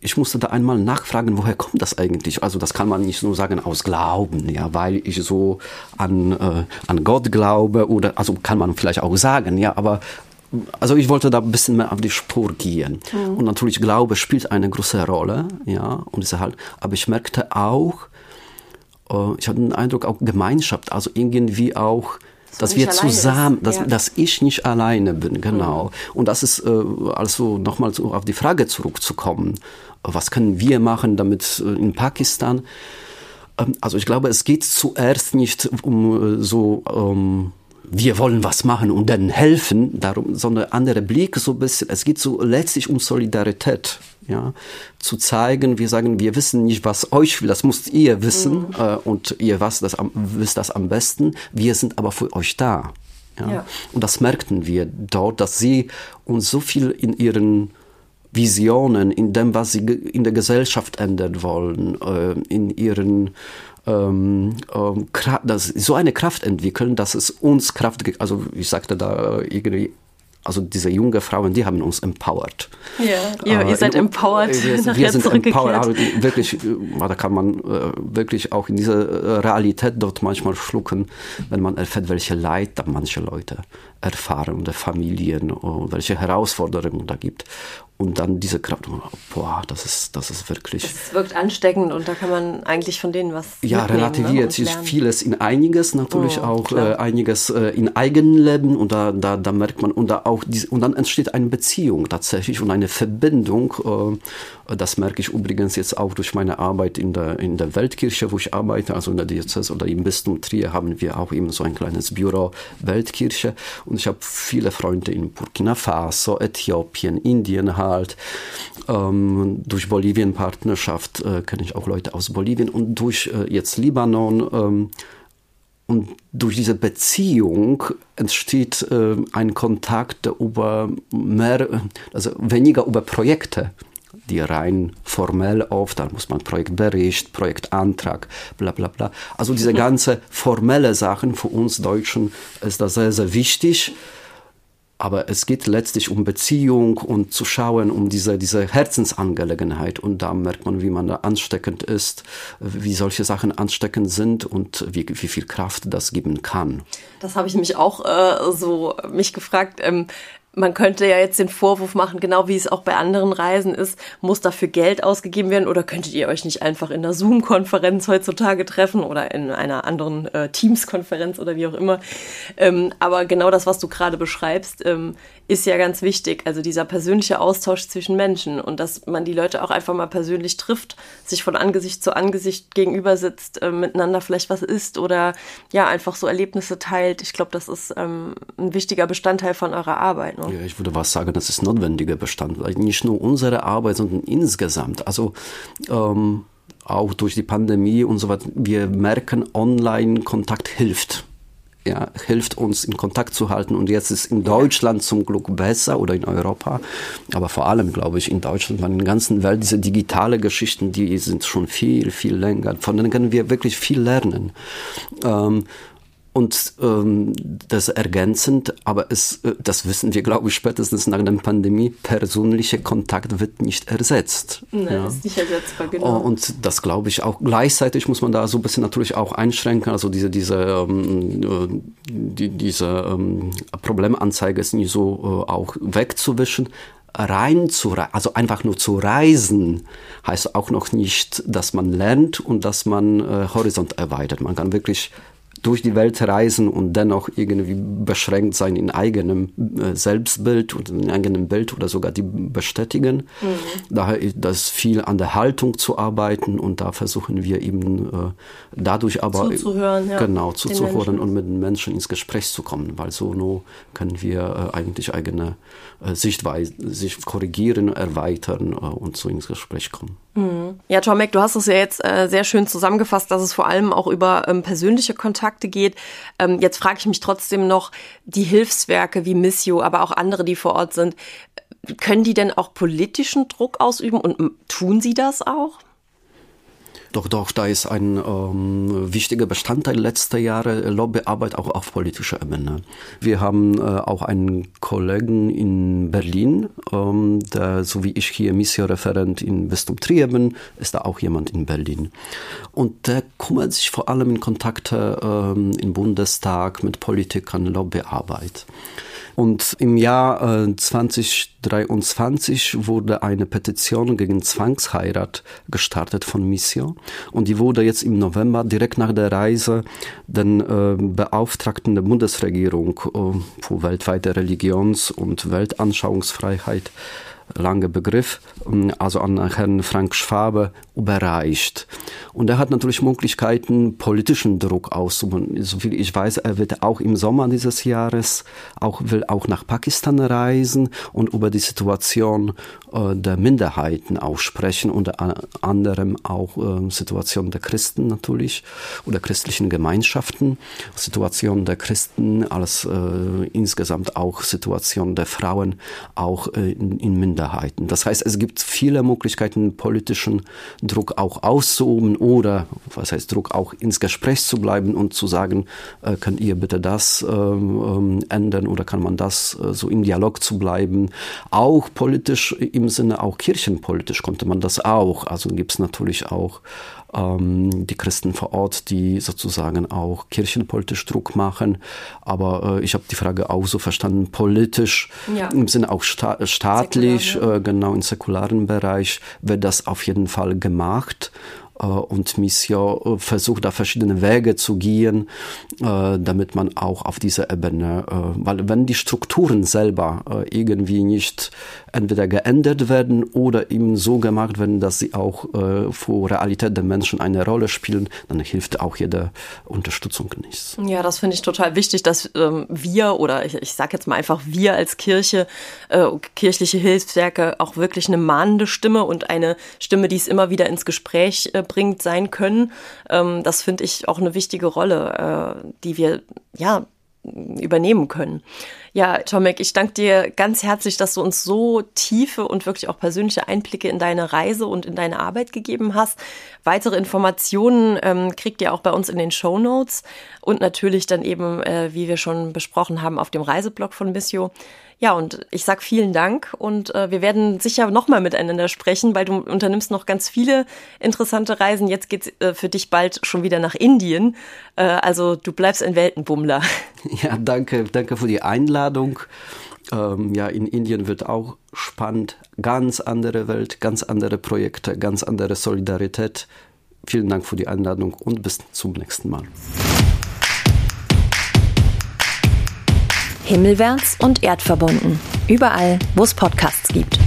Ich musste da einmal nachfragen, woher kommt das eigentlich? Also das kann man nicht nur sagen aus Glauben, ja, weil ich so an, äh, an Gott glaube oder also kann man vielleicht auch sagen, ja, aber also ich wollte da ein bisschen mehr auf die Spur gehen. Mhm. Und natürlich Glaube spielt eine große Rolle, ja, und diese halt, aber ich merkte auch, äh, ich hatte den Eindruck auch Gemeinschaft, also irgendwie auch, dass wir zusammen, dass, ja. dass ich nicht alleine bin, genau. Mhm. Und das ist äh, also nochmal so auf die Frage zurückzukommen, was können wir machen, damit äh, in Pakistan, ähm, also ich glaube, es geht zuerst nicht um so ähm, wir wollen was machen und dann helfen, darum, sondern andere Blick so ein bisschen, es geht so letztlich um Solidarität, ja, zu zeigen, wir sagen, wir wissen nicht, was euch will, das müsst ihr wissen, mhm. äh, und ihr was, das am, wisst das am besten, wir sind aber für euch da. Ja? ja. Und das merkten wir dort, dass sie uns so viel in ihren Visionen, in dem, was sie in der Gesellschaft ändern wollen, äh, in ihren ähm, ähm, das, so eine Kraft entwickeln, dass es uns Kraft gibt. Also ich sagte da irgendwie, also diese junge Frauen, die haben uns empowered. Ja, ja ihr äh, seid empowered. Wir, wir sind empowered. Wirklich, äh, da kann man äh, wirklich auch in dieser äh, Realität dort manchmal schlucken, wenn man erfährt, welche Leid da manche Leute erfahren, der Familien, welche Herausforderungen da gibt und dann diese Kraft, boah, das ist, das ist wirklich. Es wirkt ansteckend und da kann man eigentlich von denen was. Ja, ne, relativiert sich ne? vieles in einiges, natürlich oh, auch äh, einiges äh, in Eigenleben und da, da, da merkt man und da auch diese, und dann entsteht eine Beziehung tatsächlich und eine Verbindung. Äh, das merke ich übrigens jetzt auch durch meine Arbeit in der, in der Weltkirche, wo ich arbeite, also in der Diözese oder im Bistum Trier haben wir auch eben so ein kleines Büro Weltkirche und ich habe viele Freunde in Burkina Faso, Äthiopien, Indien, halt. Ähm, durch Bolivien-Partnerschaft äh, kenne ich auch Leute aus Bolivien und durch äh, jetzt Libanon. Ähm, und durch diese Beziehung entsteht äh, ein Kontakt über mehr, also weniger über Projekte, die rein formell oft, da muss man Projektbericht, Projektantrag, bla bla bla. Also diese ganze formelle Sachen für uns Deutschen ist da sehr, sehr wichtig. Aber es geht letztlich um Beziehung und zu schauen, um diese, diese Herzensangelegenheit. Und da merkt man, wie man da ansteckend ist, wie solche Sachen ansteckend sind und wie, wie viel Kraft das geben kann. Das habe ich mich auch äh, so mich gefragt. Ähm, man könnte ja jetzt den Vorwurf machen, genau wie es auch bei anderen Reisen ist, muss dafür Geld ausgegeben werden oder könntet ihr euch nicht einfach in einer Zoom-Konferenz heutzutage treffen oder in einer anderen äh, Teams-Konferenz oder wie auch immer. Ähm, aber genau das, was du gerade beschreibst, ähm, ist ja ganz wichtig. Also dieser persönliche Austausch zwischen Menschen und dass man die Leute auch einfach mal persönlich trifft, sich von Angesicht zu Angesicht gegenüber sitzt, äh, miteinander vielleicht was isst oder ja, einfach so Erlebnisse teilt. Ich glaube, das ist ähm, ein wichtiger Bestandteil von eurer Arbeit. Ne? Ja, ich würde was sagen, das ist notwendiger Bestandteil. Nicht nur unsere Arbeit, sondern insgesamt. Also ähm, auch durch die Pandemie und so weiter. Wir merken, Online-Kontakt hilft ja, hilft uns in Kontakt zu halten. Und jetzt ist in Deutschland zum Glück besser oder in Europa, aber vor allem glaube ich in Deutschland, weil in der ganzen Welt diese digitale Geschichten, die sind schon viel, viel länger. Von denen können wir wirklich viel lernen. Ähm, Und ähm, das ergänzend, aber es, äh, das wissen wir, glaube ich, spätestens nach der Pandemie, persönlicher Kontakt wird nicht ersetzt. Nein, ja. ist nicht ersetzbar, genau. Und das glaube ich auch. Gleichzeitig muss man da so ein bisschen natürlich auch einschränken. Also diese, diese, ähm, äh, die, diese ähm, Problemanzeige ist nicht so äh, auch wegzuwischen rein zu, also einfach nur zu reisen, heißt auch noch nicht, dass man lernt und dass man äh, Horizont erweitert. Man kann wirklich durch die Welt reisen und dennoch irgendwie beschränkt sein in eigenem äh, Selbstbild und in eigenem Bild oder sogar die bestätigen. Mhm. Daher ist das viel an der Haltung zu arbeiten und da versuchen wir eben äh, dadurch aber zuzuhören, ja, genau zuzuhören und mit den Menschen ins Gespräch zu kommen, weil so nur können wir äh, eigentlich eigene Sichtweise sich korrigieren, erweitern und so ins Gespräch kommen. Mhm. Ja, Tomek, du hast es ja jetzt äh, sehr schön zusammengefasst, dass es vor allem auch über ähm, persönliche Kontakte geht. Ähm, jetzt frage ich mich trotzdem noch, die Hilfswerke wie Missio, aber auch andere, die vor Ort sind, können die denn auch politischen Druck ausüben und tun sie das auch? Doch, doch, da ist ein ähm, wichtiger Bestandteil letzter Jahre äh, Lobbyarbeit auch auf politischer Ebene. Wir haben äh, auch einen Kollegen in Berlin, ähm, der, so wie ich hier Mission-Referent in Bistum Trier bin, ist da auch jemand in Berlin. Und der kümmert sich vor allem in Kontakte ähm, im Bundestag mit Politikern, Lobbyarbeit. Und im Jahr äh, 2023 wurde eine Petition gegen Zwangsheirat gestartet von Mission. Und die wurde jetzt im November direkt nach der Reise den äh, Beauftragten der Bundesregierung äh, für weltweite Religions- und Weltanschauungsfreiheit lange Begriff, ähm, also an Herrn Frank Schwabe überreicht. Und er hat natürlich Möglichkeiten, politischen Druck auszuüben. Soviel ich weiß, er wird auch im Sommer dieses Jahres auch, will auch nach Pakistan reisen und über die Situation äh, der Minderheiten auch sprechen, unter anderem auch äh, Situation der Christen natürlich oder christlichen Gemeinschaften, Situation der Christen als äh, insgesamt auch Situation der Frauen auch äh, in, in Minderheiten. Das heißt, es gibt viele Möglichkeiten, politischen Druck auch auszuüben oder, was heißt Druck, auch ins Gespräch zu bleiben und zu sagen, könnt ihr bitte das ähm, ändern oder kann man das so im Dialog zu bleiben. Auch politisch im Sinne, auch kirchenpolitisch konnte man das auch. Also gibt es natürlich auch ähm, die Christen vor Ort, die sozusagen auch kirchenpolitisch Druck machen. Aber äh, ich habe die Frage auch so verstanden, politisch, ja. im Sinne auch sta staatlich, Säkular, ja. äh, genau im säkularen Bereich wird das auf jeden Fall gemacht. Äh, und Mission äh, versucht da verschiedene Wege zu gehen, äh, damit man auch auf dieser Ebene, weil wenn die Strukturen selber irgendwie nicht entweder geändert werden oder eben so gemacht werden, dass sie auch für Realität der Menschen eine Rolle spielen, dann hilft auch jede Unterstützung nichts. Ja, das finde ich total wichtig, dass ähm, wir oder ich, ich sage jetzt mal einfach wir als Kirche, kirchliche Hilfswerke auch wirklich eine mahnende Stimme und eine Stimme, die es immer wieder ins Gespräch bringt sein können. Ähm, das finde ich auch eine wichtige Rolle, äh, die wir ja übernehmen können. Ja, Tomek, ich danke dir ganz herzlich, dass du uns so tiefe und wirklich auch persönliche Einblicke in deine Reise und in deine Arbeit gegeben hast. Weitere Informationen ähm, kriegt ihr auch bei uns in den Show Notes und natürlich dann eben, äh, wie wir schon besprochen haben, auf dem Reiseblog von Missio. Ja, und ich sag vielen Dank und äh, wir werden sicher nochmal miteinander sprechen, weil du unternimmst noch ganz viele interessante Reisen. Jetzt geht's äh, für dich bald schon wieder nach Indien. Äh, also du bleibst ein Weltenbummler. (laughs) Ja, danke, danke für die Einladung. Ähm, ja, in Indien wird auch spannend. Ganz andere Welt, ganz andere Projekte, ganz andere Solidarität. Vielen Dank für die Einladung und bis zum nächsten Mal. Himmelwärts und erdverbunden. Überall, wo es Podcasts gibt.